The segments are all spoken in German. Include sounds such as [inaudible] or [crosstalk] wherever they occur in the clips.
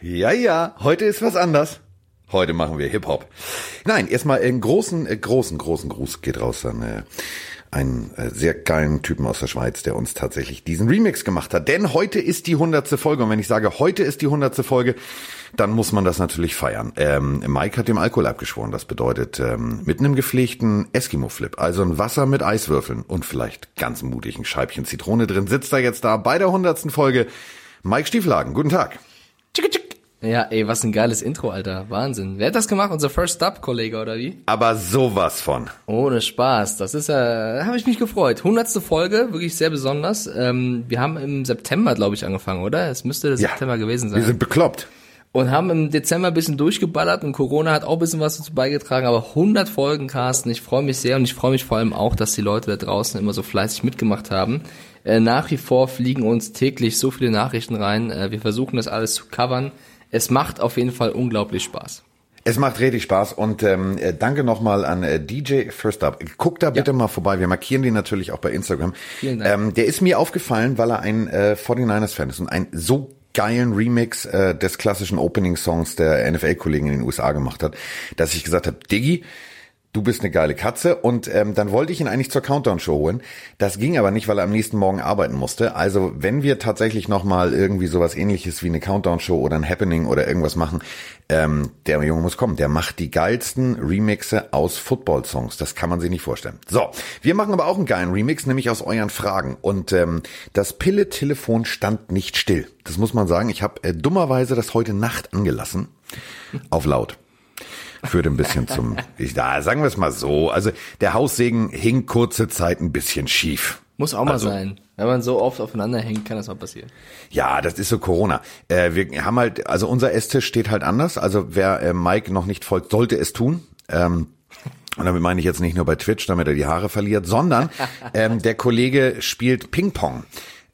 Ja, ja, heute ist was anders. Heute machen wir Hip-Hop. Nein, erstmal einen großen, äh, großen, großen Gruß geht raus an äh, einen äh, sehr geilen Typen aus der Schweiz, der uns tatsächlich diesen Remix gemacht hat. Denn heute ist die hundertste Folge. Und wenn ich sage, heute ist die hundertste Folge, dann muss man das natürlich feiern. Ähm, Mike hat dem Alkohol abgeschworen. Das bedeutet ähm, mit einem gepflegten Eskimo-Flip, also ein Wasser mit Eiswürfeln und vielleicht ganz mutigen Scheibchen Zitrone drin, sitzt er jetzt da bei der hundertsten Folge. Mike Stieflagen, guten Tag. Ja, ey, was ein geiles Intro, Alter. Wahnsinn. Wer hat das gemacht? Unser First Stop-Kollege, oder wie? Aber sowas von. Ohne Spaß. Das ist ja, äh, habe ich mich gefreut. Hundertste Folge, wirklich sehr besonders. Ähm, wir haben im September, glaube ich, angefangen, oder? Es müsste der Ja, September gewesen sein. Wir sind bekloppt. und haben im Dezember ein bisschen durchgeballert und Corona hat auch ein bisschen was dazu beigetragen, aber 100 Folgen, Carsten, ich freue mich sehr und ich freue mich vor allem auch, dass die Leute da draußen immer so fleißig mitgemacht haben. Äh, nach wie vor fliegen uns täglich so viele Nachrichten rein, äh, wir versuchen das alles zu covern. Es macht auf jeden Fall unglaublich Spaß. Es macht richtig Spaß und ähm, äh, danke nochmal an äh, DJ First Up. Guckt da bitte mal vorbei. Wir markieren den natürlich auch bei Instagram. Vielen Dank. Ähm, der ist mir aufgefallen, weil er ein äh, 49ers-Fan ist und ein so geilen Remix äh, des klassischen Opening-Songs der NFL-Kollegen in den USA gemacht hat, dass ich gesagt habe, Diggi, du bist eine geile Katze und ähm, dann wollte ich ihn eigentlich zur Countdown-Show holen. Das ging aber nicht, weil er am nächsten Morgen arbeiten musste. Also wenn wir tatsächlich nochmal irgendwie sowas ähnliches wie eine Countdown-Show oder ein Happening oder irgendwas machen, ähm, der Junge muss kommen. Der macht die geilsten Remixe aus Football-Songs. Das kann man sich nicht vorstellen. So, wir machen aber auch einen geilen Remix, nämlich aus euren Fragen. Und ähm, das Pille-Telefon stand nicht still. Das muss man sagen. Ich habe äh, dummerweise das heute Nacht angelassen. Auf laut führt ein bisschen zum, ich, da, sagen wir es mal so, also der Haussegen hing kurze Zeit ein bisschen schief. Muss auch mal Also- sein. Wenn man so oft aufeinander hängt, kann das mal passieren. Ja, das ist so Corona. Äh, wir haben halt, also unser Esstisch steht halt anders. Also wer äh, Mike noch nicht folgt, sollte es tun. Ähm, und damit meine ich jetzt nicht nur bei Twitch, damit er die Haare verliert, sondern ähm, der Kollege spielt Ping-Pong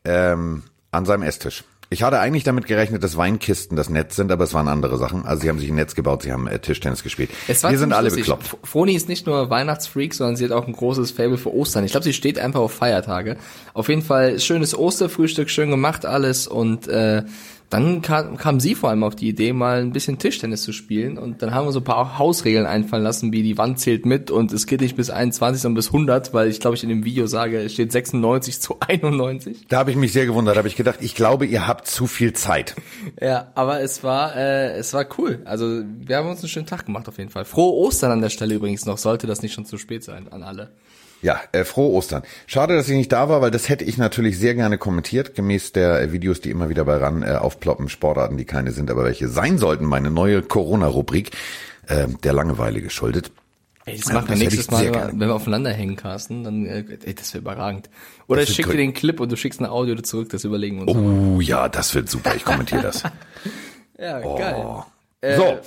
ähm, an seinem Esstisch. Ich hatte eigentlich damit gerechnet, dass Weinkisten das Netz sind, aber es waren andere Sachen. Also sie haben sich ein Netz gebaut, sie haben äh, Tischtennis gespielt. Es war Wir sind alle lustig. bekloppt. Froni ist nicht nur Weihnachtsfreak, sondern sie hat auch ein großes Fable für Ostern. Ich glaube, sie steht einfach auf Feiertage. Auf jeden Fall schönes Osterfrühstück, schön gemacht alles und äh, dann kam, kam sie vor allem auf die Idee, mal ein bisschen Tischtennis zu spielen und dann haben wir so ein paar Hausregeln einfallen lassen, wie die Wand zählt mit und es geht nicht bis 21, sondern bis 100, weil ich glaube, ich in dem Video sage, es steht 96 zu [laughs] 91. Da habe ich mich sehr gewundert, habe ich gedacht, ich glaube, ihr habt zu viel Zeit. [laughs] Ja, aber es war, äh, es war cool. Also wir haben uns einen schönen Tag gemacht auf jeden Fall. Frohe Ostern an der Stelle übrigens noch, sollte das nicht schon zu spät sein an alle. Ja, äh, frohe Ostern. Schade, dass ich nicht da war, weil das hätte ich natürlich sehr gerne kommentiert, gemäß der äh, Videos, die immer wieder bei RAN äh, aufploppen, Sportarten, die keine sind, aber welche sein sollten. Meine neue Corona-Rubrik, äh, der Langeweile geschuldet. Ey, das Ja, machen wir nächstes Mal, gerne. wenn wir aufeinander hängen, Carsten, dann, äh, ey, das wäre überragend. Oder ich schicke dir den Clip und du schickst ein Audio zurück, das überlegen wir uns. Oh ja, das wird super, ich kommentiere das. [laughs] Ja, geil. Oh. Äh, So,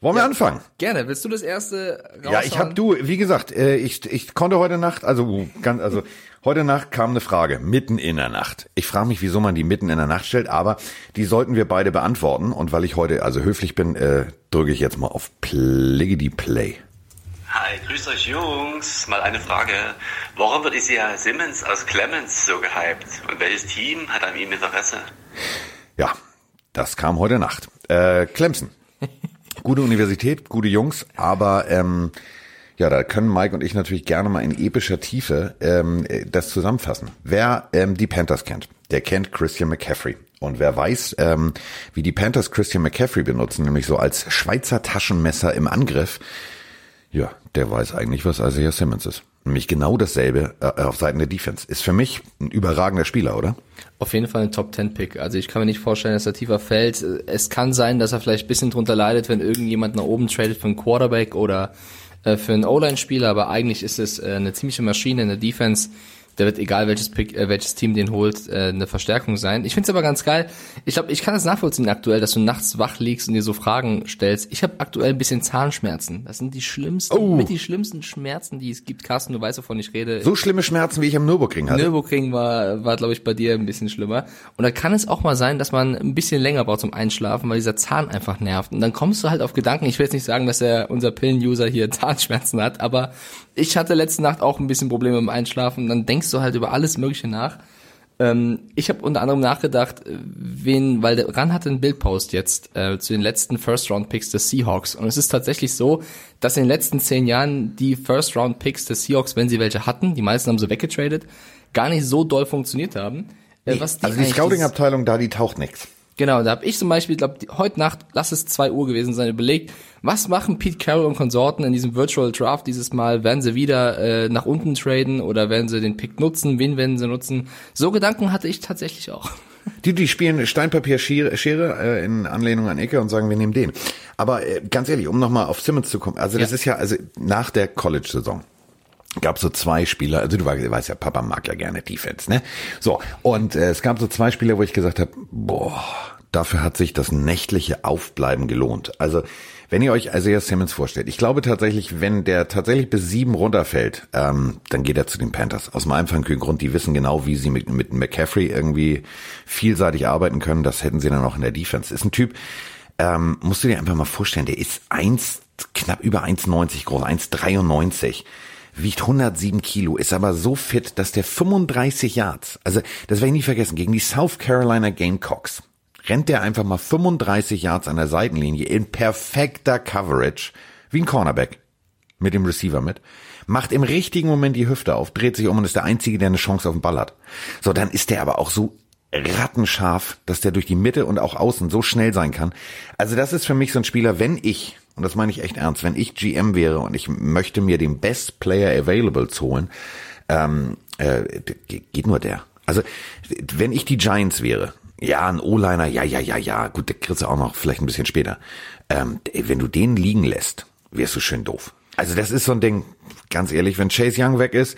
wollen wir anfangen? Gerne. Willst du das erste raushauen? Ja, ich habe du, wie gesagt, äh, ich, ich konnte heute Nacht, also uh, ganz, also heute Nacht kam eine Frage mitten in der Nacht. Ich frage mich, wieso man die mitten in der Nacht stellt, aber die sollten wir beide beantworten. Und weil ich heute also höflich bin, äh, drücke ich jetzt mal auf Pliggity Play. Hi, grüßt euch Jungs. Mal eine Frage. Warum wird Isaiah Simmons aus Clemens so gehypt? Und welches Team hat an ihm Interesse? Ja, das kam heute Nacht. Äh, Clemson. Gute Universität, gute Jungs, aber ähm, ja, da können Mike und ich natürlich gerne mal in epischer Tiefe ähm, äh, das zusammenfassen. Wer ähm, die Panthers kennt, der kennt Christian McCaffrey. Und wer weiß, ähm, wie die Panthers Christian McCaffrey benutzen, nämlich so als Schweizer Taschenmesser im Angriff, ja, der weiß eigentlich, was Isaiah Simmons ist. Nämlich genau dasselbe äh, auf Seiten der Defense. Ist für mich ein überragender Spieler, oder? Auf jeden Fall ein Top-10-Pick. Also ich kann mir nicht vorstellen, dass er tiefer fällt. Es kann sein, dass er vielleicht ein bisschen drunter leidet, wenn irgendjemand nach oben tradet für einen Quarterback oder äh, für einen O-Line-Spieler, aber eigentlich ist es äh, eine ziemliche Maschine in der Defense. Der wird, egal welches Pick, äh, welches Team den holt, äh, eine Verstärkung sein. Ich find's aber ganz geil. Ich glaube, ich kann das nachvollziehen aktuell, dass du nachts wach liegst und dir so Fragen stellst. Ich habe aktuell ein bisschen Zahnschmerzen. Das sind die schlimmsten, Oh. mit die schlimmsten Schmerzen, die es gibt. Carsten, du weißt, wovon ich rede. So schlimme Schmerzen, wie ich am Nürburgring hatte. Nürburgring war, war glaube ich, bei dir ein bisschen schlimmer. Und da kann es auch mal sein, dass man ein bisschen länger braucht zum Einschlafen, weil dieser Zahn einfach nervt. Und dann kommst du halt auf Gedanken, ich will jetzt nicht sagen, dass er, unser Pillen-User hier [laughs] Zahnschmerzen hat, aber ich hatte letzte Nacht auch ein bisschen Probleme beim Einschlafen. Dann denkst du halt über alles Mögliche nach. Ähm, ich habe unter anderem nachgedacht, äh, wen, weil der Ran hatte einen Bildpost jetzt äh, zu den letzten First-Round-Picks des Seahawks. Und es ist tatsächlich so, dass in den letzten zehn Jahren die First-Round-Picks des Seahawks, wenn sie welche hatten, die meisten haben sie weggetradet, gar nicht so doll funktioniert haben. Äh, was die also die Scouting-Abteilung da, die taucht nichts. Genau, da habe ich zum Beispiel, glaube heute Nacht, lass es zwei Uhr gewesen sein, überlegt, was machen Pete Carroll und Konsorten in diesem Virtual Draft dieses Mal? Werden sie wieder äh, nach unten traden oder werden sie den Pick nutzen? Wen werden sie nutzen? So Gedanken hatte ich tatsächlich auch. [laughs] Die, die spielen Steinpapier Schere, Schere äh, in Anlehnung an Ecke und sagen, wir nehmen den. Aber äh, ganz ehrlich, um nochmal auf Simmons zu kommen, also das ja. ist ja, also nach der College-Saison gab so zwei Spieler, also du weißt ja, Papa mag ja gerne Defense, ne? So, und äh, es gab so zwei Spieler, wo ich gesagt habe, boah, dafür hat sich das nächtliche Aufbleiben gelohnt. Also, wenn ihr euch Isaiah Simmons vorstellt, ich glaube tatsächlich, wenn der tatsächlich bis sieben runterfällt, ähm, dann geht er zu den Panthers. Aus dem einfachen Grund, die wissen genau, wie sie mit, mit McCaffrey irgendwie vielseitig arbeiten können. Das hätten sie dann auch in der Defense. Ist ein Typ, ähm, musst du dir einfach mal vorstellen, der ist eins, knapp über 1,90 groß, 1,93 wiegt 107 Kilo, ist aber so fit, dass der 35 Yards, also das werde ich nie vergessen, gegen die South Carolina Gamecocks rennt der einfach mal 35 Yards an der Seitenlinie in perfekter Coverage, wie ein Cornerback, mit dem Receiver mit, macht im richtigen Moment die Hüfte auf, dreht sich um und ist der Einzige, der eine Chance auf den Ball hat. So, dann ist der aber auch so rattenscharf, dass der durch die Mitte und auch außen so schnell sein kann. Also das ist für mich so ein Spieler, wenn ich und das meine ich echt ernst, wenn ich GM wäre und ich möchte mir den Best Player Available holen, ähm, äh, geht nur der. Also wenn ich die Giants wäre, ja, ein O-Liner, ja, ja, ja, ja, gut, der kriegst du auch noch vielleicht ein bisschen später. Ähm, wenn du den liegen lässt, wärst du schön doof. Also das ist so ein Ding, ganz ehrlich, wenn Chase Young weg ist,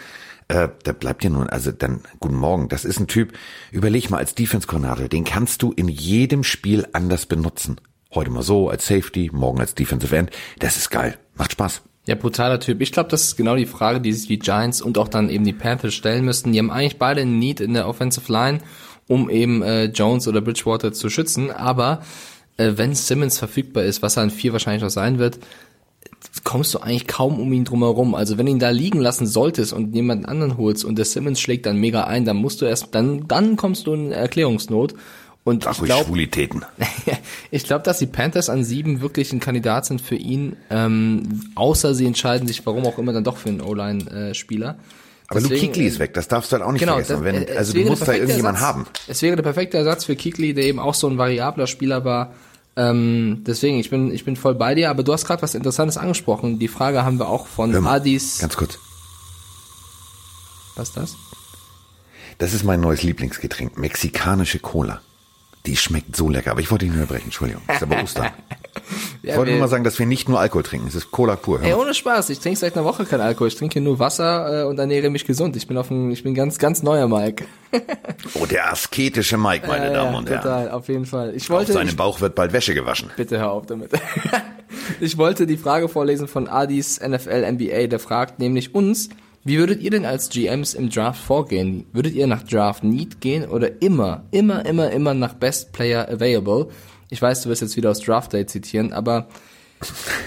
äh, da bleibt dir nun, also dann, guten Morgen, das ist ein Typ, überleg mal als Defense-Koordinator, den kannst du in jedem Spiel anders benutzen. Heute mal so als Safety, morgen als Defensive End. Das ist geil. Macht Spaß. Ja, brutaler Typ. Ich glaube, das ist genau die Frage, die sich die Giants und auch dann eben die Panthers stellen müssten. Die haben eigentlich beide einen Need in der Offensive Line, um eben äh, Jones oder Bridgewater zu schützen. Aber äh, wenn Simmons verfügbar ist, was er an vier wahrscheinlich noch sein wird, kommst du eigentlich kaum um ihn drumherum. Also wenn ihn da liegen lassen solltest und jemanden anderen holst und der Simmons schlägt dann mega ein, dann musst du erst, dann, dann kommst du in Erklärungsnot. Und Ach, [laughs] ich glaube, Schwulitäten. ich glaube, dass die Panthers an sieben wirklich ein Kandidat sind für ihn, ähm, außer sie entscheiden sich, warum auch immer, dann doch für einen O-Line-Spieler. Aber Deswegen, Luke Kuechly ist weg, das darfst du halt auch nicht genau, vergessen. Wenn, äh, also du musst da irgendjemand Ersatz, haben. Es wäre der perfekte Ersatz für Kuechly, der eben auch so ein variabler Spieler war. Ähm, deswegen, ich bin, ich bin voll bei dir, aber du hast gerade was Interessantes angesprochen. Die Frage haben wir auch von mal, Adis. Ganz kurz. Was ist das? Das ist mein neues Lieblingsgetränk, mexikanische Cola. Die schmeckt so lecker. Aber ich wollte nur unterbrechen, Entschuldigung. Ist aber Ostern. [laughs] ja, ich wollte nur mal sagen, dass wir nicht nur Alkohol trinken. Es ist Cola pur. Ey, ohne Spaß. Ich trinke seit einer Woche kein Alkohol. Ich trinke nur Wasser äh, und ernähre mich gesund. Ich bin auf ein, ich bin ganz, ganz neuer Mike. [laughs] oh, der asketische Mike, meine äh, Damen und Herren. Total, auf jeden Fall. Ich wollte. Auf seinem Bauch wird bald Wäsche gewaschen. Bitte hör auf damit. [laughs] ich wollte die Frage vorlesen von Adis NFL NBA. Der fragt nämlich uns, wie würdet ihr denn als GMs im Draft vorgehen? Würdet ihr nach Draft Need gehen oder immer, immer, immer, immer nach Best Player Available? Ich weiß, du wirst jetzt wieder aus Draft Day zitieren, aber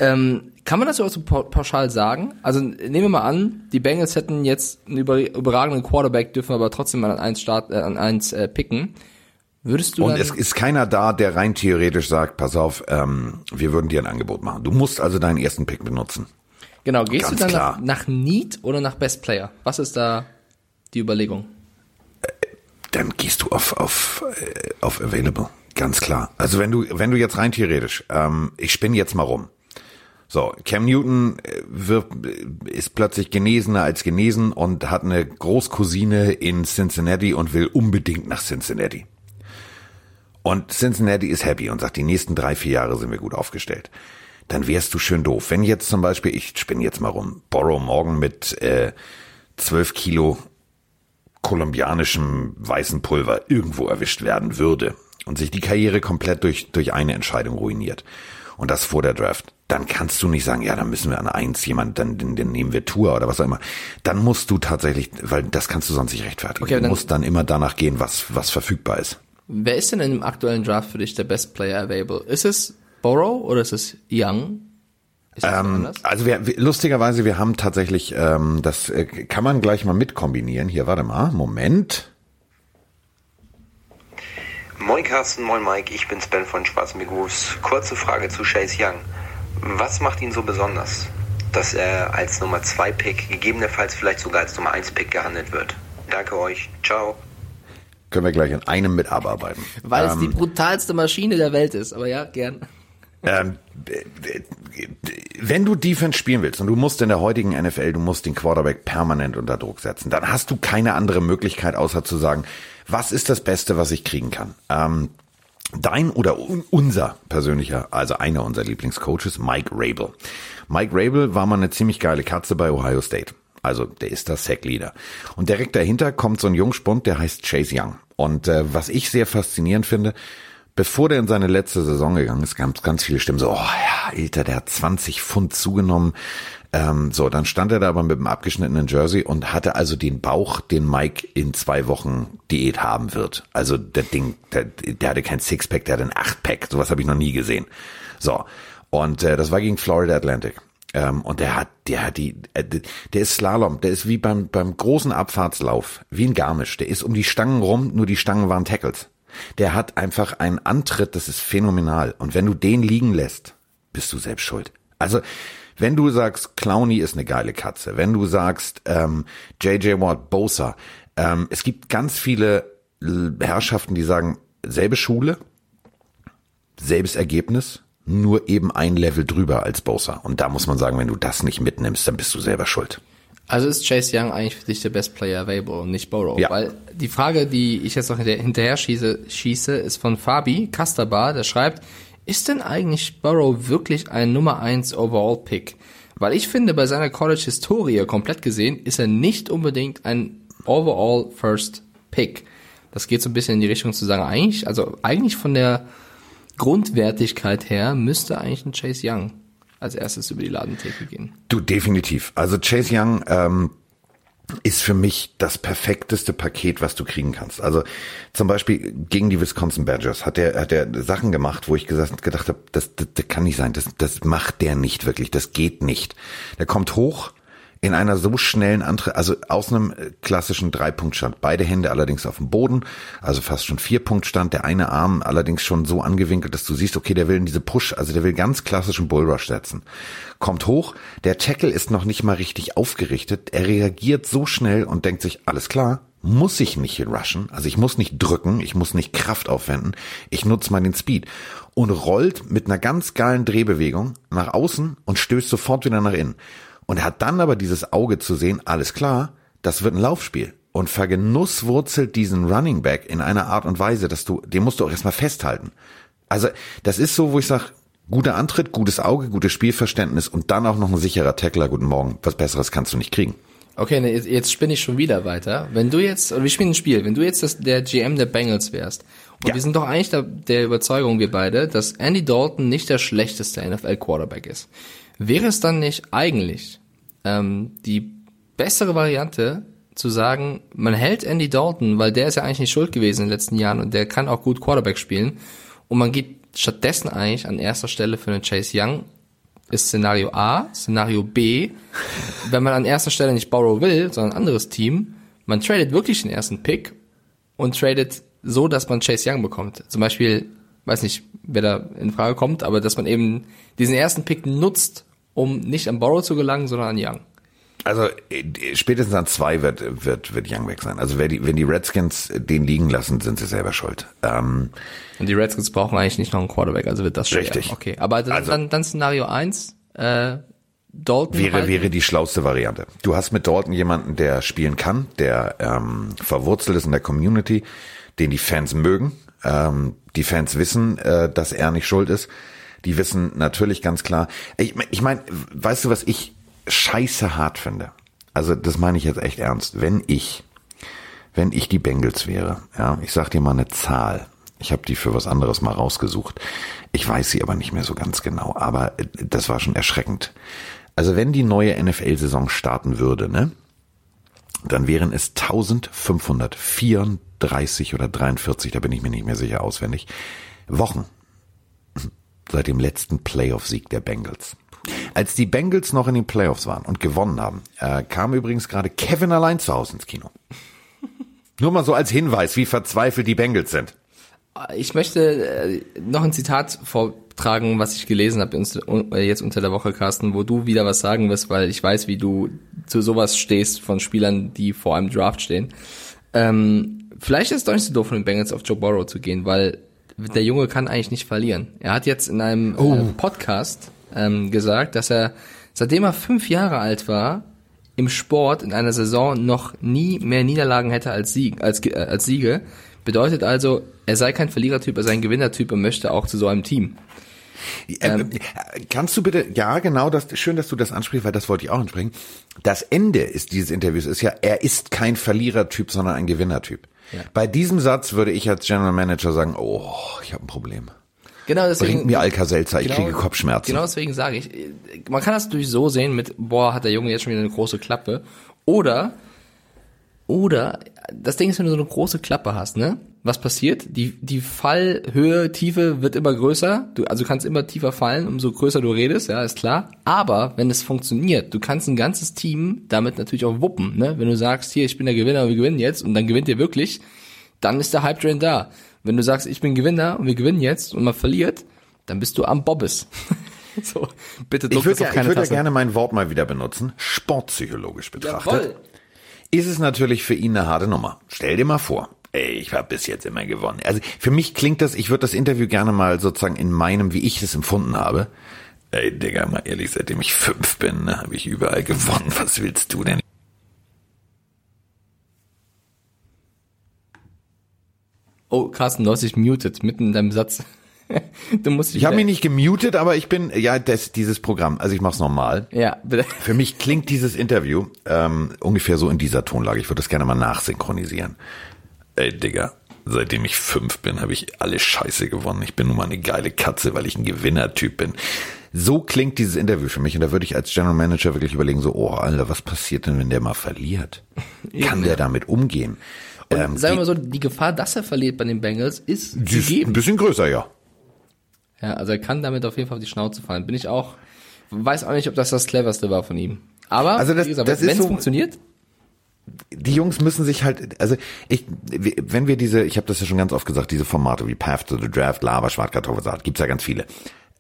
ähm, kann man das so pauschal sagen? Also nehmen wir mal an, die Bengals hätten jetzt einen überragenden Quarterback, dürfen aber trotzdem mal an eins Start, äh, an eins äh, picken. Würdest du Und es ist keiner da, der rein theoretisch sagt, pass auf, ähm, wir würden dir ein Angebot machen. Du musst also deinen ersten Pick benutzen. Genau, gehst Ganz du dann nach, nach Need oder nach Best Player? Was ist da die Überlegung? Dann gehst du auf, auf, äh, auf Available. Ganz klar. Also wenn du, wenn du jetzt rein theoretisch, ähm, ich spinne jetzt mal rum. So, Cam Newton äh, wird, äh, ist plötzlich genesener als genesen und hat eine Großcousine in Cincinnati und will unbedingt nach Cincinnati. Und Cincinnati ist happy und sagt, die nächsten drei, vier Jahre sind wir gut aufgestellt dann wärst du schön doof. Wenn jetzt zum Beispiel, ich spinne jetzt mal rum, Borrow morgen mit äh, 12 Kilo kolumbianischem weißen Pulver irgendwo erwischt werden würde und sich die Karriere komplett durch, durch eine Entscheidung ruiniert und das vor der Draft, dann kannst du nicht sagen, ja, dann müssen wir an eins jemand, dann den, den nehmen wir Tour oder was auch immer. Dann musst du tatsächlich, weil das kannst du sonst nicht rechtfertigen. Okay, du musst dann immer danach gehen, was, was verfügbar ist. Wer ist denn dem aktuellen Draft für dich der Best Player available? Ist es Borrow oder ist es Young? Ist ähm, also wir, lustigerweise, wir haben tatsächlich, ähm, das äh, kann man gleich mal mit kombinieren. Hier, warte mal, Moment. Moin Carsten, moin Mike, ich bin's Ben von Schwarzenbegus. Kurze Frage zu Chase Young. Was macht ihn so besonders, dass er als Nummer 2 Pick, gegebenenfalls vielleicht sogar als Nummer 1 Pick gehandelt wird? Danke euch. Ciao. Können wir gleich in einem mit abarbeiten. Weil es die brutalste Maschine der Welt ist, aber ja, gern. Ähm, wenn du Defense spielen willst und du musst in der heutigen NFL, du musst den Quarterback permanent unter Druck setzen, dann hast du keine andere Möglichkeit, außer zu sagen, was ist das Beste, was ich kriegen kann? Ähm, dein oder unser persönlicher, also einer unserer Lieblingscoaches, Mike Rabel. Mike Rabel war mal eine ziemlich geile Katze bei Ohio State. Also der ist der Sack-Leader. Und direkt dahinter kommt so ein Jungspund, der heißt Chase Young. Und äh, was ich sehr faszinierend finde, bevor der in seine letzte Saison gegangen ist, gab es ganz viele Stimmen so, oh ja, Alter, der hat 20 Pfund zugenommen. Ähm, so, dann stand er da aber mit einem abgeschnittenen Jersey und hatte also den Bauch, den Mike in zwei Wochen Diät haben wird. Also der Ding, der, der hatte kein Sixpack, der hatte ein Achtpack. Sowas habe ich noch nie gesehen. So, und äh, das war gegen Florida Atlantic. Ähm, und der hat, der hat die, äh, der ist Slalom, der ist wie beim, beim großen Abfahrtslauf, wie ein Garmisch. Der ist um die Stangen rum, nur die Stangen waren Tackles. Der hat einfach einen Antritt, das ist phänomenal. Und wenn du den liegen lässt, bist du selbst schuld. Also, wenn du sagst, Clowny ist eine geile Katze, wenn du sagst, ähm, JJ Watt, Bosa, ähm, es gibt ganz viele Herrschaften, die sagen, selbe Schule, selbes Ergebnis, nur eben ein Level drüber als Bosa. Und da muss man sagen, wenn du das nicht mitnimmst, dann bist du selber schuld. Also ist Chase Young eigentlich für dich der Best Player available und nicht Burrow? Ja. Weil die Frage, die ich jetzt noch hinterher, hinterher schieße, schieße, ist von Fabi Kasterbar, der schreibt, ist denn eigentlich Burrow wirklich ein Nummer 1 Overall Pick? Weil ich finde, bei seiner College-Historie komplett gesehen, ist er nicht unbedingt ein Overall First Pick. Das geht so ein bisschen in die Richtung zu sagen, eigentlich, also eigentlich von der Grundwertigkeit her müsste eigentlich ein Chase Young als erstes über die Ladentheke gehen. Du, definitiv. Also Chase Young ähm, ist für mich das perfekteste Paket, was du kriegen kannst. Also zum Beispiel gegen die Wisconsin Badgers hat er hat er Sachen gemacht, wo ich gesagt, gedacht habe, das, das, das kann nicht sein, das, das macht der nicht wirklich, das geht nicht. Der kommt hoch, in einer so schnellen Antritt, also aus einem äh, klassischen Dreipunktstand. Beide Hände allerdings auf dem Boden, also fast schon Vierpunktstand. Der eine Arm allerdings schon so angewinkelt, dass du siehst, okay, der will in diese Push, also der will ganz klassischen Bullrush setzen. Kommt hoch, der Tackle ist noch nicht mal richtig aufgerichtet. Er reagiert so schnell und denkt sich, alles klar, muss ich nicht rushen, also ich muss nicht drücken, ich muss nicht Kraft aufwenden, ich nutze mal den Speed und rollt mit einer ganz geilen Drehbewegung nach außen und stößt sofort wieder nach innen. Und er hat dann aber dieses Auge zu sehen, alles klar, das wird ein Laufspiel. Und vergenusswurzelt diesen Running Back in einer Art und Weise, dass du, den musst du auch erstmal festhalten. Also, das ist so, wo ich sage, guter Antritt, gutes Auge, gutes Spielverständnis und dann auch noch ein sicherer Tackler. Guten Morgen. Was Besseres kannst du nicht kriegen. Okay, ne, jetzt, jetzt spinne ich schon wieder weiter. Wenn du jetzt, oder wir spielen ein Spiel, wenn du jetzt das, der GM der Bengals wärst, und Ja. wir sind doch eigentlich der, der Überzeugung, wir beide, dass Andy Dalton nicht der schlechteste NFL-Quarterback ist. Wäre es dann nicht eigentlich ähm, die bessere Variante, zu sagen, man hält Andy Dalton, weil der ist ja eigentlich nicht schuld gewesen in den letzten Jahren und der kann auch gut Quarterback spielen, und man geht stattdessen eigentlich an erster Stelle für einen Chase Young, ist Szenario A, Szenario B, [laughs] wenn man an erster Stelle nicht Borrow will, sondern ein anderes Team, man tradet wirklich den ersten Pick und tradet so, dass man Chase Young bekommt. Zum Beispiel, weiß nicht, wer da in Frage kommt, aber dass man eben diesen ersten Pick nutzt, um nicht an Borrow zu gelangen, sondern an Young. Also äh, spätestens an zwei wird wird wird Young weg sein. Also wenn die wenn die Redskins den liegen lassen, sind sie selber schuld. Ähm, Und die Redskins brauchen eigentlich nicht noch einen Quarterback, also wird das schwer. Richtig. Okay, aber dann, Also- dann, dann Szenario 1, äh, Dalton wäre halten. wäre die schlauste Variante. Du hast mit Dalton jemanden, der spielen kann, der ähm, verwurzelt ist in der Community, den die Fans mögen. Ähm, die Fans wissen, äh, dass er nicht schuld ist. Die wissen natürlich ganz klar. Ich, ich meine, weißt du, was ich scheiße hart finde? Also das meine ich jetzt echt ernst. Wenn ich, wenn ich die Bengals wäre, ja, ich sag dir mal eine Zahl. Ich habe die für was anderes mal rausgesucht. Ich weiß sie aber nicht mehr so ganz genau. Aber äh, das war schon erschreckend. Also wenn die neue NFL-Saison starten würde, ne, dann wären es 1534 oder 43, da bin ich mir nicht mehr sicher auswendig, Wochen seit dem letzten Playoff-Sieg der Bengals. Als die Bengals noch in den Playoffs waren und gewonnen haben, äh, kam übrigens gerade Kevin allein zu Hause ins Kino. [laughs] Nur mal so als Hinweis, wie verzweifelt die Bengals sind. Ich möchte äh, noch ein Zitat vortragen, was ich gelesen habe äh, jetzt unter der Woche, Carsten, wo du wieder was sagen wirst, weil ich weiß, wie du zu sowas stehst von Spielern, die vor einem Draft stehen. Ähm, vielleicht ist es doch nicht so doof von den Bengals auf Joe Burrow zu gehen, weil der Junge kann eigentlich nicht verlieren. Er hat jetzt in einem oh. äh, Podcast ähm, gesagt, dass er, seitdem er fünf Jahre alt war, im Sport in einer Saison noch nie mehr Niederlagen hätte als, Sieg, als, äh, als Siege. Bedeutet also, er sei kein Verlierertyp, er sei ein Gewinnertyp und möchte auch zu so einem Team. Ähm, kannst du bitte, ja genau, das schön, dass du das ansprichst, weil das wollte ich auch ansprechen. Das Ende ist dieses Interviews ist ja, er ist kein Verlierertyp, sondern ein Gewinnertyp. Ja. Bei diesem Satz würde ich als General Manager sagen, oh, ich habe ein Problem. Genau, deswegen. Bringt mir Alka-Seltzer, ich genau, kriege Kopfschmerzen. Genau deswegen sage ich, man kann das natürlich so sehen mit, boah, hat der Junge jetzt schon wieder eine große Klappe. Oder, oder, das Ding ist, wenn du so eine große Klappe hast, ne? Was passiert? Die, die Fallhöhe, Tiefe wird immer größer. Du, also kannst immer tiefer fallen, umso größer du redest, ja, ist klar. Aber wenn es funktioniert, du kannst ein ganzes Team damit natürlich auch wuppen, ne? Wenn du sagst, hier, ich bin der Gewinner, wir gewinnen jetzt, und dann gewinnt ihr wirklich, dann ist der Hype Train da. Wenn du sagst, ich bin Gewinner und wir gewinnen jetzt und man verliert, dann bist du am Bobbes. [laughs] so, bitte Ich würde ja, ich würd ja gerne mein Wort mal wieder benutzen. Sportpsychologisch betrachtet. Jawohl. Ist es natürlich für ihn eine harte Nummer. Stell dir mal vor, ey, ich habe bis jetzt immer gewonnen. Also für mich klingt das, ich würde das Interview gerne mal sozusagen in meinem, wie ich es empfunden habe. Ey, Digga, mal ehrlich, seitdem ich fünf bin, ne, habe ich überall gewonnen. Was willst du denn? Oh, Carsten, du hast dich muted mitten in deinem Satz. [laughs] du musst dich ich habe mich nicht gemutet, aber ich bin ja das dieses Programm. Also ich mach's normal. Ja, bitte. Für mich klingt dieses Interview ähm, ungefähr so in dieser Tonlage. Ich würde das gerne mal nachsynchronisieren. Ey, Digga, seitdem ich fünf bin, habe ich alle Scheiße gewonnen. Ich bin nun mal eine geile Katze, weil ich ein Gewinnertyp bin. So klingt dieses Interview für mich und da würde ich als General Manager wirklich überlegen, so, oh Alter, was passiert denn, wenn der mal verliert? [laughs] Kann der damit umgehen? Und ähm, sagen wir mal so, die Gefahr, dass er verliert bei den Bengals, ist gegeben. Ein bisschen größer, ja. Ja, also er kann damit auf jeden Fall auf die Schnauze fallen. Bin ich auch, weiß auch nicht, ob das das cleverste war von ihm. Aber, also das, gesagt, wenn es so, funktioniert, die Jungs müssen sich halt, also ich, wenn wir diese, ich habe das ja schon ganz oft gesagt, diese Formate wie Path to the Draft, Lava, Schwarzkartoffelsaat, gibt's ja ganz viele.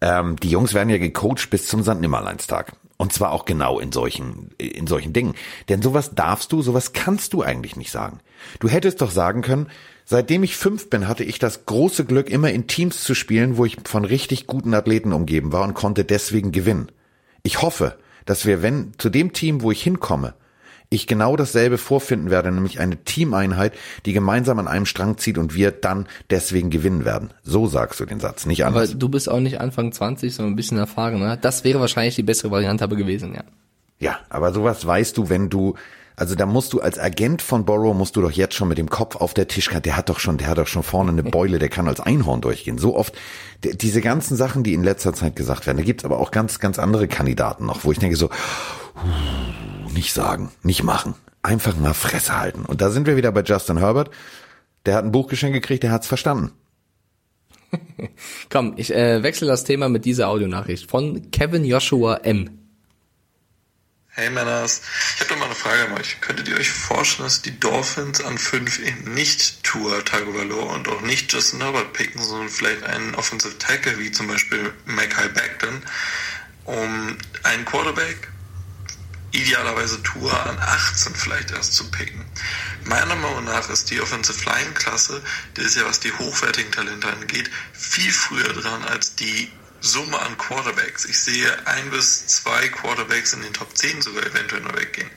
Ähm, die Jungs werden ja gecoacht bis zum Sandnimmerleinstag. Und zwar auch genau in solchen, in solchen Dingen. Denn sowas darfst du, sowas kannst du eigentlich nicht sagen. Du hättest doch sagen können, seitdem ich fünf bin, hatte ich das große Glück, immer in Teams zu spielen, wo ich von richtig guten Athleten umgeben war und konnte deswegen gewinnen. Ich hoffe, dass wir, wenn, zu dem Team, wo ich hinkomme, ich genau dasselbe vorfinden werde, nämlich eine Teameinheit, die gemeinsam an einem Strang zieht und wir dann deswegen gewinnen werden. So sagst du den Satz, nicht anders. Aber du bist auch nicht Anfang 20, sondern ein bisschen erfahren. Ne? Das wäre wahrscheinlich die bessere Variante aber gewesen, ja. Ja, aber sowas weißt du, wenn du also da musst du als Agent von Borrow musst du doch jetzt schon mit dem Kopf auf der Tischkante, der hat doch schon, der hat doch schon vorne eine Beule, der kann als Einhorn durchgehen. So oft, diese ganzen Sachen, die in letzter Zeit gesagt werden, da gibt's aber auch ganz, ganz andere Kandidaten noch, wo ich denke so, nicht sagen, nicht machen. Einfach mal Fresse halten. Und da sind wir wieder bei Justin Herbert. Der hat ein Buchgeschenk gekriegt, der hat's verstanden. [laughs] Komm, ich äh, wechsle das Thema mit dieser Audionachricht von Kevin Joshua M. Hey Männers, ich habe mal eine Frage an euch. Könntet ihr euch vorstellen, dass die Dolphins an 5 eben nicht Tua Tagovailoa und auch nicht Justin Herbert picken, sondern vielleicht einen Offensive Tackle wie zum Beispiel Mackay Becton, um einen Quarterback idealerweise Tour an 18 vielleicht erst zu picken. Meiner Meinung nach ist die Offensive Line Klasse, die ist ja was die hochwertigen Talente angeht, viel früher dran als die Summe an Quarterbacks. Ich sehe ein bis zwei Quarterbacks in den Top 10 sogar eventuell noch weggehen.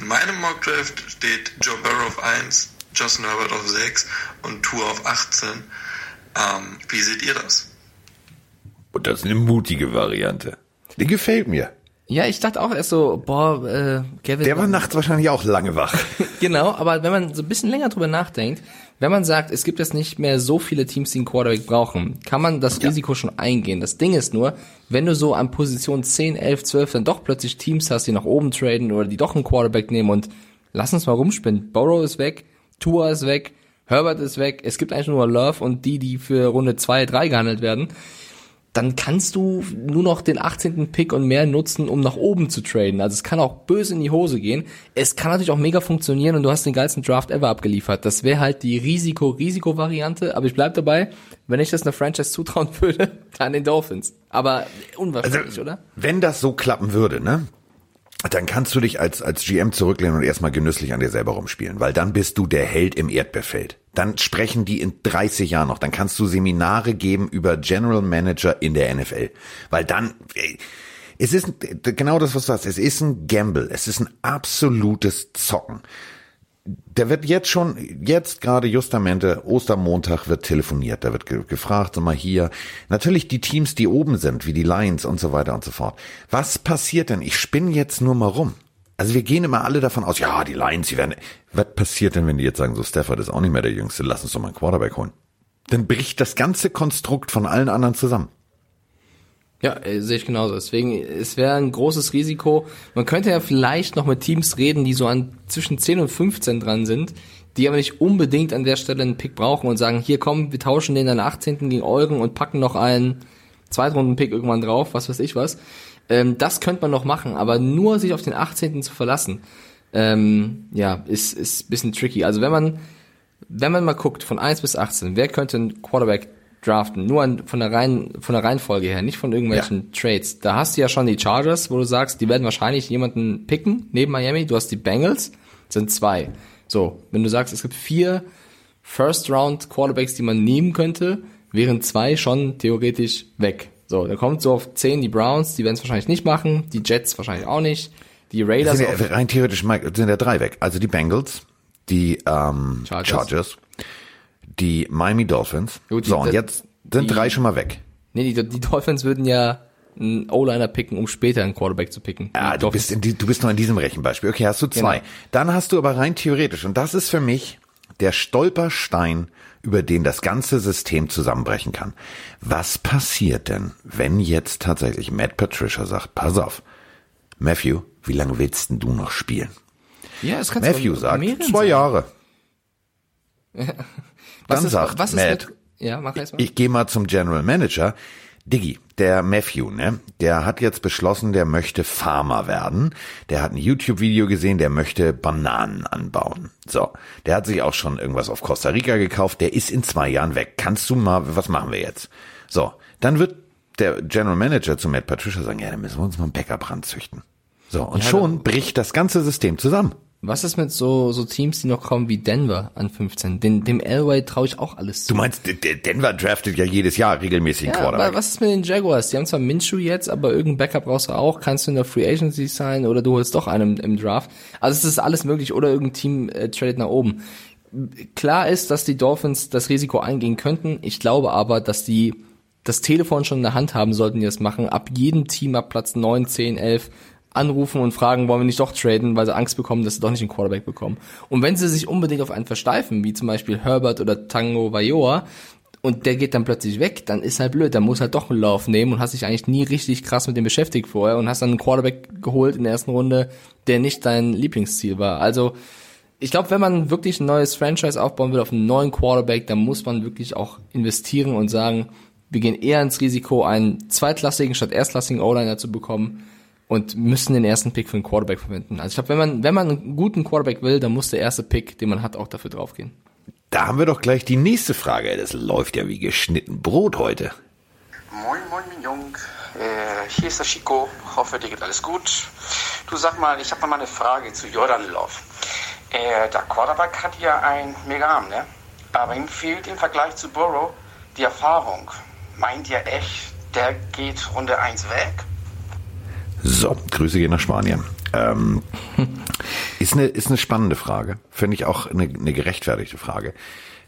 In meinem Mock Draft steht Joe Burrow auf 1, Justin Herbert auf 6 und Tour auf 18. Ähm, wie seht ihr das? Und das ist eine mutige Variante. Die gefällt mir. Ja, ich dachte auch erst so, boah, äh, Kevin. Der war nachts wahrscheinlich auch lange wach. [laughs] genau, aber wenn man so ein bisschen länger drüber nachdenkt, wenn man sagt, es gibt jetzt nicht mehr so viele Teams, die einen Quarterback brauchen, kann man das ja. Risiko schon eingehen. Das Ding ist nur, wenn du so an Position 10, 11, 12 dann doch plötzlich Teams hast, die nach oben traden oder die doch einen Quarterback nehmen und lass uns mal rumspinnen. Burrow ist weg, Tua ist weg, Herbert ist weg, es gibt eigentlich nur Love und die, die für Runde 2, 3 gehandelt werden dann kannst du nur noch den 18. Pick und mehr nutzen, um nach oben zu traden. Also es kann auch böse in die Hose gehen. Es kann natürlich auch mega funktionieren und du hast den geilsten Draft ever abgeliefert. Das wäre halt die Risiko-Risiko-Variante, aber ich bleib dabei, wenn ich das einer Franchise zutrauen [laughs] würde, dann den Dolphins. Aber unwahrscheinlich, also, oder? Wenn das so klappen würde, ne? Dann kannst du dich als, als GM zurücklehnen und erstmal genüsslich an dir selber rumspielen, weil dann bist du der Held im Erdbeerfeld. Dann sprechen die in 30 Jahren noch. Dann kannst du Seminare geben über General Manager in der NFL. Weil dann, es ist genau das, was du sagst. Es ist ein Gamble. Es ist ein absolutes Zocken der wird jetzt schon, jetzt gerade justamente, Ostermontag wird telefoniert, da wird ge gefragt, sag mal hier, natürlich die Teams, die oben sind, wie die Lions und so weiter und so fort. Was passiert denn? Ich spinne jetzt nur mal rum. Also wir gehen immer alle davon aus, ja, die Lions, die werden, was passiert denn, wenn die jetzt sagen, so Stafford ist auch nicht mehr der Jüngste, lass uns doch mal einen Quarterback holen. Dann bricht das ganze Konstrukt von allen anderen zusammen. Ja, äh, sehe ich genauso. Deswegen, es wäre ein großes Risiko. Man könnte ja vielleicht noch mit Teams reden, die so an zwischen 10 und 15 dran sind, die aber nicht unbedingt an der Stelle einen Pick brauchen und sagen, hier komm, wir tauschen den dann 18. gegen Eugen und packen noch einen Zweitrunden-Pick irgendwann drauf, was weiß ich was. Ähm, das könnte man noch machen, aber nur sich auf den 18. zu verlassen, ähm, ja, ist, ist bisschen tricky. Also wenn man, wenn man mal guckt, von 1 bis 18, wer könnte ein Quarterback draften, nur an, von der Reihen, von der Reihenfolge her, nicht von irgendwelchen ja. Trades. Da hast du ja schon die Chargers, wo du sagst, die werden wahrscheinlich jemanden picken neben Miami. Du hast die Bengals, sind zwei. So, wenn du sagst, es gibt vier First Round Quarterbacks, die man nehmen könnte, wären zwei schon theoretisch weg. So, dann kommt so auf zehn die Browns, die werden es wahrscheinlich nicht machen, die Jets wahrscheinlich auch nicht, die Raiders. Sind ja, rein theoretisch sind ja drei weg. Also die Bengals, die ähm, Chargers. Chargers die Miami Dolphins. Gut, so, und jetzt sind die, drei schon mal weg. Nee, die, die Dolphins würden ja einen O-Liner picken, um später einen Quarterback zu picken. Ja, du bist, in die, du bist noch in diesem Rechenbeispiel. Okay, hast du zwei. Genau. Dann hast du aber rein theoretisch, und das ist für mich der Stolperstein, über den das ganze System zusammenbrechen kann. Was passiert denn, wenn jetzt tatsächlich Matt Patricia sagt, pass auf, Matthew, wie lange willst denn du noch spielen? Ja, es kann Matthew sagt, zwei sein. Jahre. [laughs] Was Dann ist, sagt was Matt, mit, ja, mach erst mal. ich gehe mal zum General Manager. Diggi, der Matthew, ne, der hat jetzt beschlossen, der möchte Farmer werden. Der hat ein YouTube-Video gesehen, der möchte Bananen anbauen. So, der hat sich auch schon irgendwas auf Costa Rica gekauft. Der ist in zwei Jahren weg. Kannst du mal, was machen wir jetzt? So, dann wird der General Manager zu Matt Patricia sagen, ja, dann müssen wir uns mal einen Backup ranzüchten. So, und ja, schon bricht das ganze System zusammen. Was ist mit so, so Teams, die noch kommen wie Denver an 15? Den, dem Elway traue ich auch alles zu. Du meinst, Denver draftet ja jedes Jahr regelmäßig ja, Quarterback. Aber was ist mit den Jaguars? Die haben zwar Minshew jetzt, aber irgendein Backup brauchst du auch. Kannst du in der Free Agency sein oder du holst doch einen im, im Draft. Also es ist alles möglich oder irgendein Team äh, tradet nach oben. Klar ist, dass die Dolphins das Risiko eingehen könnten. Ich glaube aber, dass die das Telefon schon in der Hand haben sollten, die das machen. Ab jedem Team ab Platz 9, 10, 11 anrufen und fragen, wollen wir nicht doch traden, weil sie Angst bekommen, dass sie doch nicht einen Quarterback bekommen. Und wenn sie sich unbedingt auf einen versteifen, wie zum Beispiel Herbert oder Tango Vajoa, und der geht dann plötzlich weg, dann ist halt blöd, dann muss halt doch einen Lauf nehmen und hast dich eigentlich nie richtig krass mit dem beschäftigt vorher und hast dann einen Quarterback geholt in der ersten Runde, der nicht dein Lieblingsziel war. Also ich glaube, wenn man wirklich ein neues Franchise aufbauen will auf einen neuen Quarterback, dann muss man wirklich auch investieren und sagen, wir gehen eher ins Risiko, einen zweitklassigen statt erstklassigen O-Liner zu bekommen und müssen den ersten Pick für einen Quarterback verwenden. Also ich glaube, wenn man, wenn man einen guten Quarterback will, dann muss der erste Pick, den man hat, auch dafür draufgehen. Da haben wir doch gleich die nächste Frage. Das läuft ja wie geschnitten Brot heute. Moin, moin, mein Jung. Äh, hier ist der Chico. Hoffe, dir geht alles gut. Du sag mal, ich habe mal eine Frage zu Jordan Love. Äh, der Quarterback hat ja ein mega Arm, ne? Aber ihm fehlt im Vergleich zu Burrow die Erfahrung. Meint ihr echt, der geht Runde 1 weg? So, Grüße gehen nach Spanien. Ähm, ist, eine, ist eine spannende Frage. Finde ich auch eine, eine gerechtfertigte Frage.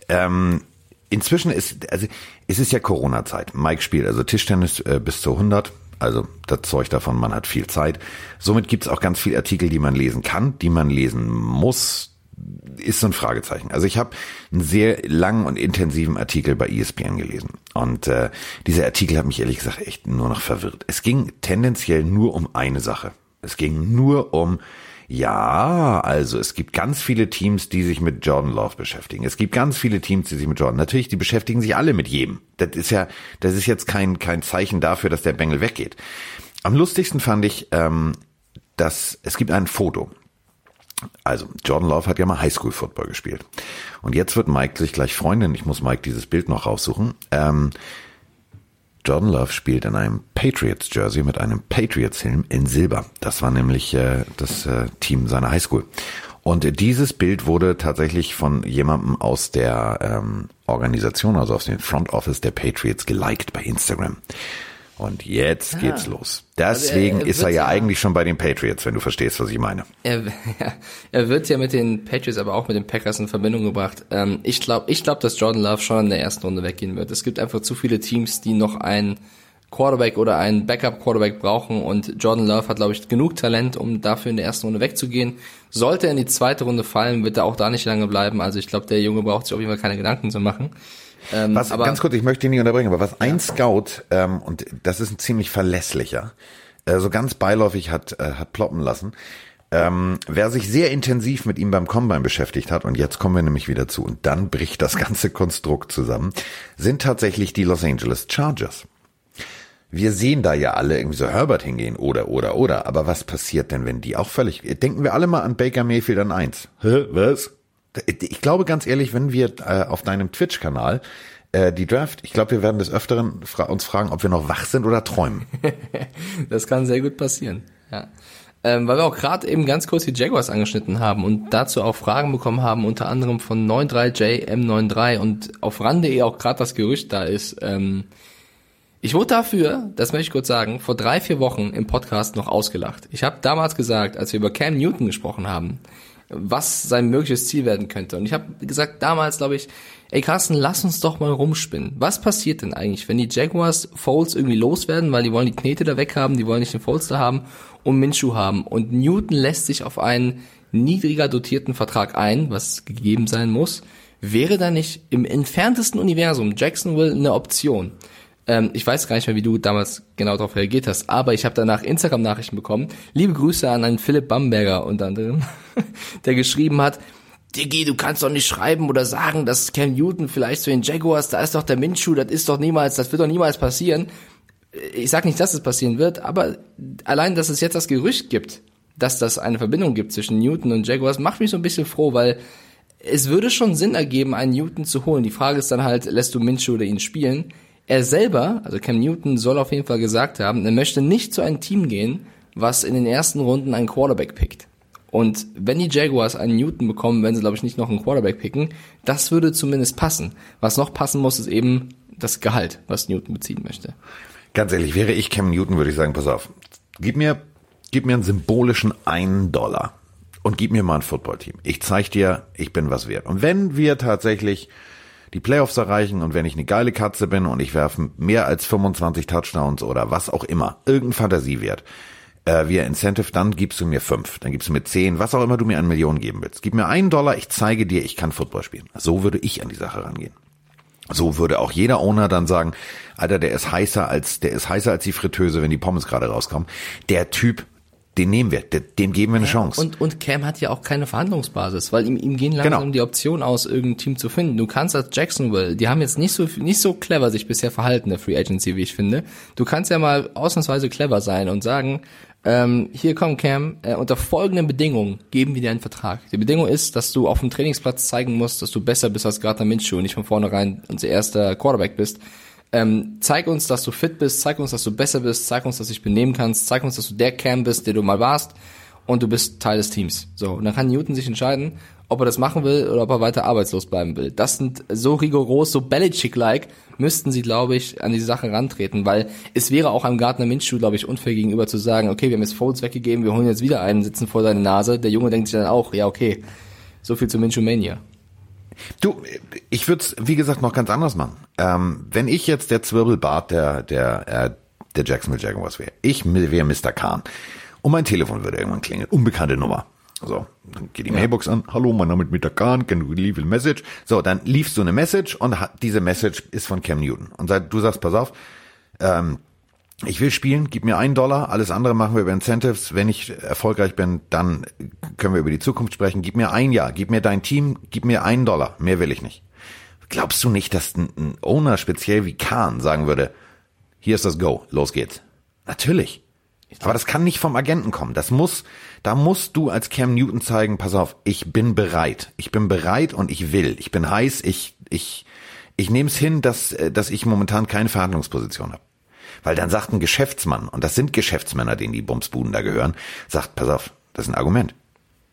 Ähm, inzwischen ist, also es ist ja Corona-Zeit. Mike spielt also Tischtennis äh, bis zu 100. Also das Zeug davon, man hat viel Zeit. Somit gibt es auch ganz viele Artikel, die man lesen kann, die man lesen muss, ist so ein Fragezeichen. Also ich habe einen sehr langen und intensiven Artikel bei ESPN gelesen. Und äh, dieser Artikel hat mich ehrlich gesagt echt nur noch verwirrt. Es ging tendenziell nur um eine Sache. Es ging nur um, Ja, also es gibt ganz viele Teams, die sich mit Jordan Love beschäftigen. Es gibt ganz viele Teams, die sich mit Jordan. Natürlich, die beschäftigen sich alle mit jedem. Das ist ja, das ist jetzt kein kein Zeichen dafür, dass der Bengel weggeht. Am lustigsten fand ich, ähm, dass es gibt ein Foto. Also, Jordan Love hat ja mal Highschool Football gespielt. Und jetzt wird Mike sich gleich freuen, denn ich muss Mike dieses Bild noch raussuchen. Ähm, Jordan Love spielt in einem Patriots Jersey mit einem Patriots Helm in Silber. Das war nämlich äh, das äh, Team seiner Highschool. Und dieses Bild wurde tatsächlich von jemandem aus der ähm, Organisation, also aus dem Front Office der Patriots geliked bei Instagram. Und jetzt ah. geht's los. Deswegen also er, er ist er ja, ja, eigentlich schon bei den Patriots, wenn du verstehst, was ich meine. Er, er wird ja mit den Patriots, aber auch mit den Packers in Verbindung gebracht. Ähm, ich glaube, ich glaube, dass Jordan Love schon in der ersten Runde weggehen wird. Es gibt einfach zu viele Teams, die noch einen Quarterback oder einen Backup-Quarterback brauchen und Jordan Love hat, glaube ich, genug Talent, um dafür in der ersten Runde wegzugehen. Sollte er in die zweite Runde fallen, wird er auch da nicht lange bleiben. Also ich glaube, der Junge braucht sich auf jeden Fall keine Gedanken zu machen. Ähm, was, aber, ganz kurz, ich möchte ihn nicht unterbrechen, aber was ein Scout, ähm, und das ist ein ziemlich verlässlicher, äh, so ganz beiläufig hat, äh, hat ploppen lassen, ähm, wer sich sehr intensiv mit ihm beim Combine beschäftigt hat, und jetzt kommen wir nämlich wieder zu, und dann bricht das ganze Konstrukt zusammen, sind tatsächlich die Los Angeles Chargers. Wir sehen da ja alle irgendwie so Herbert hingehen oder, oder, oder. Aber was passiert denn, wenn die auch völlig, denken wir alle mal an Baker Mayfield an eins. Hä, was? Ich glaube ganz ehrlich, wenn wir äh, auf deinem Twitch-Kanal äh, die Draft, ich glaube, wir werden des Öfteren uns fragen, ob wir noch wach sind oder träumen. [laughs] das kann sehr gut passieren. Ja. Ähm, weil wir auch gerade eben ganz kurz die Jaguars angeschnitten haben und dazu auch Fragen bekommen haben, unter anderem von 93JM93 und auf RAN.de auch gerade das Gerücht da ist. Ähm, ich wurde dafür, das möchte ich kurz sagen, vor drei, vier Wochen im Podcast noch ausgelacht. Ich habe damals gesagt, als wir über Cam Newton gesprochen haben, was sein mögliches Ziel werden könnte. Und ich habe gesagt damals, glaube ich, ey Carsten, lass uns doch mal rumspinnen. Was passiert denn eigentlich, wenn die Jaguars Foles irgendwie loswerden, weil die wollen die Knete da weghaben, die wollen nicht den Foles da haben und Minshew haben. Und Newton lässt sich auf einen niedriger dotierten Vertrag ein, was gegeben sein muss. Wäre da nicht im entferntesten Universum Jacksonville eine Option? Ähm, ich weiß gar nicht mehr, wie du damals genau darauf reagiert hast, aber ich habe danach Instagram-Nachrichten bekommen. Liebe Grüße an einen Philipp Bamberger unter anderem, [laughs] der geschrieben hat, Diggi, du kannst doch nicht schreiben oder sagen, dass Cam Newton vielleicht zu den Jaguars, da ist doch der Minshew, das ist doch niemals, das wird doch niemals passieren. Ich sag nicht, dass es passieren wird, aber allein, dass es jetzt das Gerücht gibt, dass das eine Verbindung gibt zwischen Newton und Jaguars, macht mich so ein bisschen froh, weil es würde schon Sinn ergeben, einen Newton zu holen. Die Frage ist dann halt, lässt du Minshew oder ihn spielen? Er selber, also Cam Newton, soll auf jeden Fall gesagt haben, er möchte nicht zu einem Team gehen, was in den ersten Runden einen Quarterback pickt. Und wenn die Jaguars einen Newton bekommen, wenn sie, glaube ich, nicht noch einen Quarterback picken, das würde zumindest passen. Was noch passen muss, ist eben das Gehalt, was Newton beziehen möchte. Ganz ehrlich, wäre ich Cam Newton, würde ich sagen, pass auf, gib mir, gib mir einen symbolischen einen Dollar und gib mir mal ein Footballteam. Ich zeig dir, ich bin was wert. Und wenn wir tatsächlich die Playoffs erreichen und wenn ich eine geile Katze bin und ich werfe mehr als 25 Touchdowns oder was auch immer, irgendein Fantasiewert, äh, via Incentive, dann gibst du mir fünf, dann gibst du mir zehn, was auch immer du mir an Millionen geben willst. Gib mir einen Dollar, ich zeige dir, ich kann Football spielen. So würde ich an die Sache rangehen. So würde auch jeder Owner dann sagen, Alter, der ist heißer als, der ist heißer als die Fritteuse, wenn die Pommes gerade rauskommen. Der Typ den nehmen wir, dem geben wir eine Chance. Und, und Cam hat ja auch keine Verhandlungsbasis, weil ihm, ihm gehen langsam genau. die Option aus, irgendein Team zu finden. Du kannst als Jacksonville, die haben jetzt nicht so, nicht so clever sich bisher verhalten, der Free Agency, wie ich finde. Du kannst ja mal ausnahmsweise clever sein und sagen, ähm, hier komm Cam, äh, unter folgenden Bedingungen geben wir dir einen Vertrag. Die Bedingung ist, dass du auf dem Trainingsplatz zeigen musst, dass du besser bist als Gardner Minshew und nicht von vornherein unser erster Quarterback bist ähm, zeig uns, dass du fit bist, zeig uns, dass du besser bist, zeig uns, dass du dich benehmen kannst, zeig uns, dass du der Cam bist, der du mal warst und du bist Teil des Teams. So, und dann kann Newton sich entscheiden, ob er das machen will oder ob er weiter arbeitslos bleiben will. Das sind so rigoros, so Belichick-like, müssten sie, glaube ich, an die Sache rantreten, weil es wäre auch einem Gardner Minshew, glaube ich, unfair gegenüber zu sagen, okay, wir haben jetzt Folds weggegeben, wir holen jetzt wieder einen, sitzen vor seine Nase. Der Junge denkt sich dann auch, ja, okay, so viel zu Minshew Mania. Du, ich würde es, wie gesagt, noch ganz anders machen. Ähm, wenn ich jetzt der Zwirbelbart der, der, äh, der Jacksonville Jaguars wäre, ich wäre Mr. Kahn und mein Telefon würde irgendwann klingeln, unbekannte Nummer. So, dann geht die ja. Mailbox an. Hallo, mein Name ist Mr. Kahn, can you leave a message? So, dann liefst du eine Message und diese Message ist von Cam Newton. Und du sagst, pass auf, ähm, Ich will spielen, gib mir einen Dollar, alles andere machen wir über Incentives. Wenn ich erfolgreich bin, dann können wir über die Zukunft sprechen. Gib mir ein Jahr, gib mir dein Team, gib mir einen Dollar, mehr will ich nicht. Glaubst du nicht, dass ein, Owner speziell wie Kahn sagen würde, hier ist das Go, los geht's? Natürlich. Aber das kann nicht vom Agenten kommen. Das muss, da musst du als Cam Newton zeigen, pass auf, ich bin bereit. Ich bin bereit und ich will. Ich bin heiß, ich, ich, ich nehme es hin, dass, dass ich momentan keine Verhandlungsposition habe. Weil dann sagt ein Geschäftsmann, und das sind Geschäftsmänner, denen die Bumsbuden da gehören, sagt, pass auf, das ist ein Argument.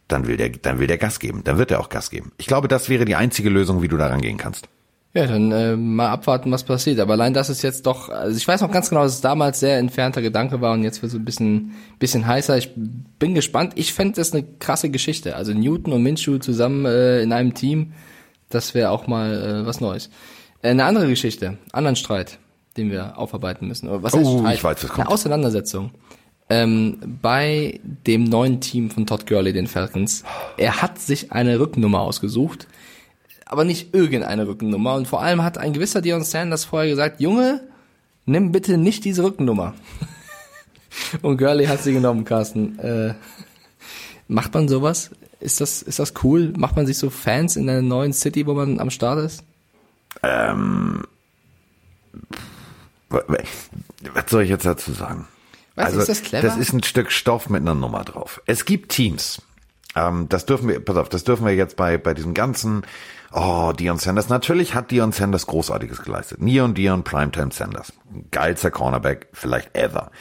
Dann will der, dann will der Gas geben. Dann wird er auch Gas geben. Ich glaube, das wäre die einzige Lösung, wie du da rangehen kannst. Ja, dann äh, mal abwarten, was passiert. Aber allein das ist jetzt doch, also ich weiß noch ganz genau, dass es damals sehr entfernter Gedanke war und jetzt wird es ein bisschen, bisschen heißer. Ich bin gespannt. Ich fände das eine krasse Geschichte. Also Newton und Minshew zusammen äh, in einem Team, das wäre auch mal äh, was Neues. Äh, eine andere Geschichte, anderen Streit, den wir aufarbeiten müssen. Oder was heißt Oh, Streit? ich weiß, was kommt. Eine Auseinandersetzung. Ähm, bei dem neuen Team von Todd Gurley, den Falcons. Er hat sich eine Rückennummer ausgesucht aber nicht irgendeine Rückennummer. Und vor allem hat ein gewisser Dion Sanders vorher gesagt, Junge, nimm bitte nicht diese Rückennummer. [laughs] Und Gurley hat sie genommen, Carsten. Äh, macht man sowas? Ist das, ist das cool? Macht man sich so Fans in einer neuen City, wo man am Start ist? Was soll ich jetzt dazu sagen? Weißt du, ist das clever? das ist ein Stück Stoff mit einer Nummer drauf. Es gibt Teams. Ähm, das dürfen wir, pass auf, das dürfen wir jetzt bei, bei diesem ganzen, oh, Dion Sanders. Natürlich hat Dion Sanders Großartiges geleistet. Neon Dion Primetime Sanders. Geilster Cornerback, vielleicht ever.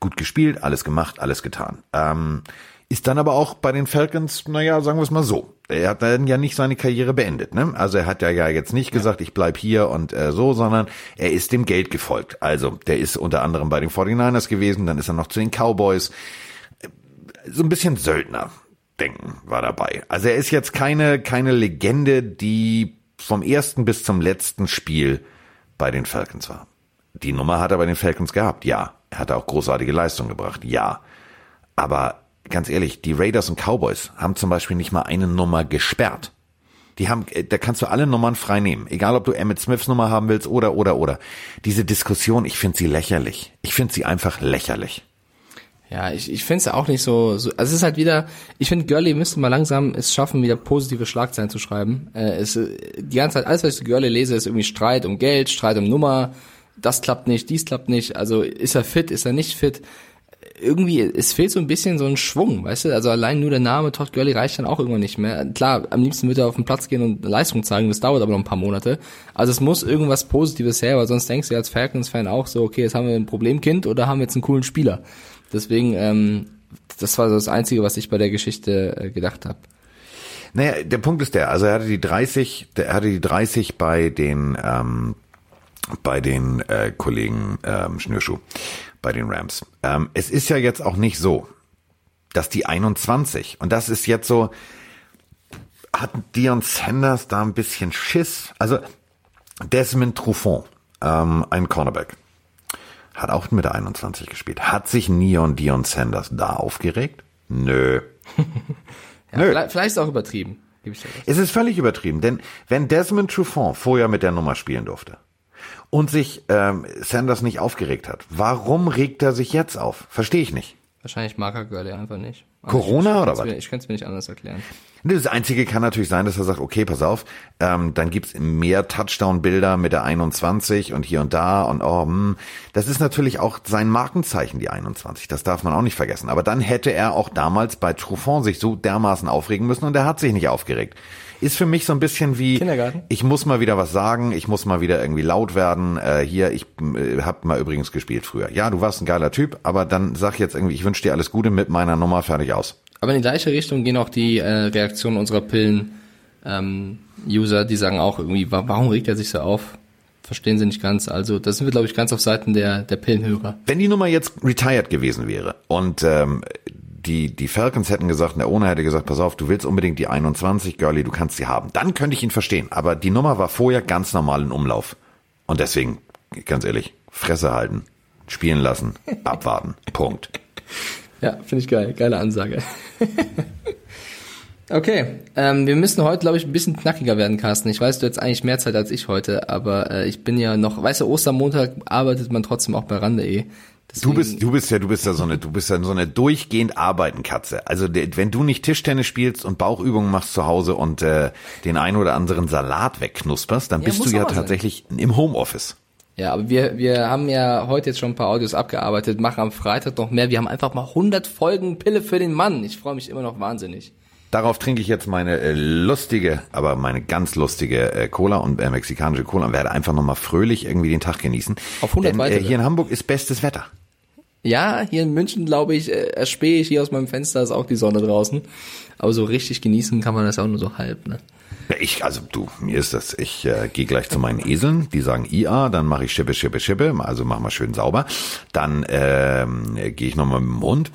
Gut gespielt, alles gemacht, alles getan. Ähm, ist dann aber auch bei den Falcons, naja, sagen wir es mal so. Er hat dann ja nicht seine Karriere beendet, ne? Also er hat ja, ja jetzt nicht gesagt, ich bleib hier und äh, so, sondern er ist dem Geld gefolgt. Also der ist unter anderem bei den 49ers gewesen, dann ist er noch zu den Cowboys. So ein bisschen Söldner denken war dabei. Also er ist jetzt keine, keine Legende, die vom ersten bis zum letzten Spiel bei den Falcons war. Die Nummer hat er bei den Falcons gehabt, ja. Er hat auch großartige Leistung gebracht, ja. Aber ganz ehrlich, die Raiders und Cowboys haben zum Beispiel nicht mal eine Nummer gesperrt. Die haben, äh, da kannst du alle Nummern frei nehmen. Egal, ob du Emmett Smiths Nummer haben willst oder, oder, oder. Diese Diskussion, ich finde sie lächerlich. Ich finde sie einfach lächerlich. Ja, ich, ich finde es auch nicht so, so. Also es ist halt wieder, ich finde, Gurley müsste mal langsam es schaffen, wieder positive Schlagzeilen zu schreiben. Äh, es, äh, die ganze Zeit, alles, was ich zu Gurley lese, ist irgendwie Streit um Geld, Streit um Nummer, das klappt nicht, dies klappt nicht. Also ist er fit, ist er nicht fit? Irgendwie, es fehlt so ein bisschen so ein Schwung, weißt du? Also allein nur der Name Todd Gurley reicht dann auch irgendwann nicht mehr. Klar, am liebsten wird er auf den Platz gehen und Leistung zeigen, das dauert aber noch ein paar Monate. Also es muss irgendwas Positives her, weil sonst denkst du als Falcons-Fan auch so, okay, jetzt haben wir ein Problemkind oder haben wir jetzt einen coolen Spieler. Deswegen, ähm, das war so das Einzige, was ich bei der Geschichte äh, gedacht habe. Naja, der Punkt ist der, also er hatte die 30, der er hatte die 30 bei den, ähm, bei den äh, Kollegen ähm, Schnürschuh, bei den Rams. Ähm, es ist ja jetzt auch nicht so, dass die 21, und das ist jetzt so, hat Dion Sanders da ein bisschen Schiss? Also Desmond Truffaut, ähm, ein Cornerback, hat auch mit der 21 gespielt. Hat sich Neon Dion Sanders da aufgeregt? Nö. [laughs] Ja, Nö. vielleicht, vielleicht ist auch übertrieben. Es ist völlig übertrieben, denn wenn Desmond Truffaut vorher mit der Nummer spielen durfte und sich ähm, Sanders nicht aufgeregt hat, warum regt er sich jetzt auf? Verstehe ich nicht. Wahrscheinlich mag er Gurley einfach nicht. Also Corona ich, ich, oder was? Mir, ich kann es mir nicht anders erklären. Das Einzige kann natürlich sein, dass er sagt, okay, pass auf, ähm, dann gibt's mehr Touchdown-Bilder mit der 21 und hier und da und oh, hm. das ist natürlich auch sein Markenzeichen, die 21. Das darf man auch nicht vergessen. Aber dann hätte er auch damals bei Truffaut sich so dermaßen aufregen müssen und er hat sich nicht aufgeregt. Ist für mich so ein bisschen wie, ich muss mal wieder was sagen, ich muss mal wieder irgendwie laut werden. Äh, hier, ich äh, hab mal übrigens gespielt früher. Ja, du warst ein geiler Typ, aber dann sag jetzt irgendwie, ich wünsche dir alles Gute mit meiner Nummer, fertig aus. Aber in die gleiche Richtung gehen auch die äh, Reaktionen unserer Pillen-User, die sagen auch irgendwie, wa warum regt er sich so auf? Verstehen sie nicht ganz. Also da sind wir, glaube ich, ganz auf Seiten der, der Pillenhörer. Wenn die Nummer jetzt retired gewesen wäre und ähm, die, die Falcons hätten gesagt, der Owner hätte gesagt, pass auf, du willst unbedingt die 21, Girlie, du kannst sie haben. Dann könnte ich ihn verstehen. Aber die Nummer war vorher ganz normal in Umlauf. Und deswegen, ganz ehrlich, Fresse halten, spielen lassen, [laughs] abwarten. Punkt. Ja, finde ich geil. Geile Ansage. [laughs] okay, ähm, wir müssen heute, glaube ich, ein bisschen knackiger werden, Carsten. Ich weiß, du hast eigentlich mehr Zeit als ich heute, aber äh, ich bin ja noch, weißt du, Ostermontag arbeitet man trotzdem auch bei Rande.de. Du bist, du bist ja, du bist ja so eine, du bist ja so eine durchgehend arbeiten Katze. Also wenn du nicht Tischtennis spielst und Bauchübungen machst zu Hause und äh, den ein oder anderen Salat wegknusperst, dann Ja, bist du ja mal sein. tatsächlich im Homeoffice. Ja, aber wir, wir haben ja heute jetzt schon ein paar Audios abgearbeitet, machen am Freitag noch mehr. Wir haben einfach mal 100 Folgen Pille für den Mann. Ich freue mich immer noch wahnsinnig. Darauf trinke ich jetzt meine äh, lustige, aber meine ganz lustige äh, Cola und äh, mexikanische Cola und werde einfach nochmal fröhlich irgendwie den Tag genießen. Auf 100 Denn äh, weitere. hier in Hamburg ist bestes Wetter. Ja, hier in München, glaube ich, äh, erspähe ich hier aus meinem Fenster, ist auch die Sonne draußen. Aber so richtig genießen kann man das auch nur so halb, ne? Ich, also du, mir ist das, ich äh, gehe gleich zu meinen Eseln, die sagen IA, dann mache ich Schippe, Schippe, Schippe, also mach mal schön sauber. Dann ähm, gehe ich nochmal mit dem Hund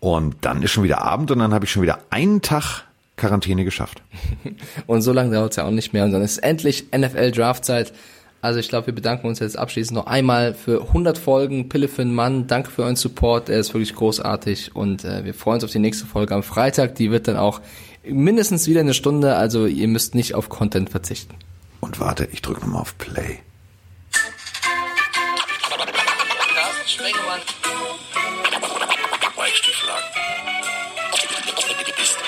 und dann ist schon wieder Abend und dann habe ich schon wieder einen Tag Quarantäne geschafft. [laughs] Und so lange dauert es ja auch nicht mehr. Und dann ist endlich NFL-Draftzeit. Also ich glaube, wir bedanken uns jetzt abschließend noch einmal für 100 Folgen Pille für den Mann. Danke für euren Support, er ist wirklich großartig und äh, wir freuen uns auf die nächste Folge am Freitag. Die wird dann auch mindestens wieder eine Stunde, also ihr müsst nicht auf Content verzichten. Und warte, ich drücke nochmal auf Play.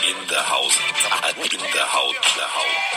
In der Haut. In der Haut, Haut, der Haut.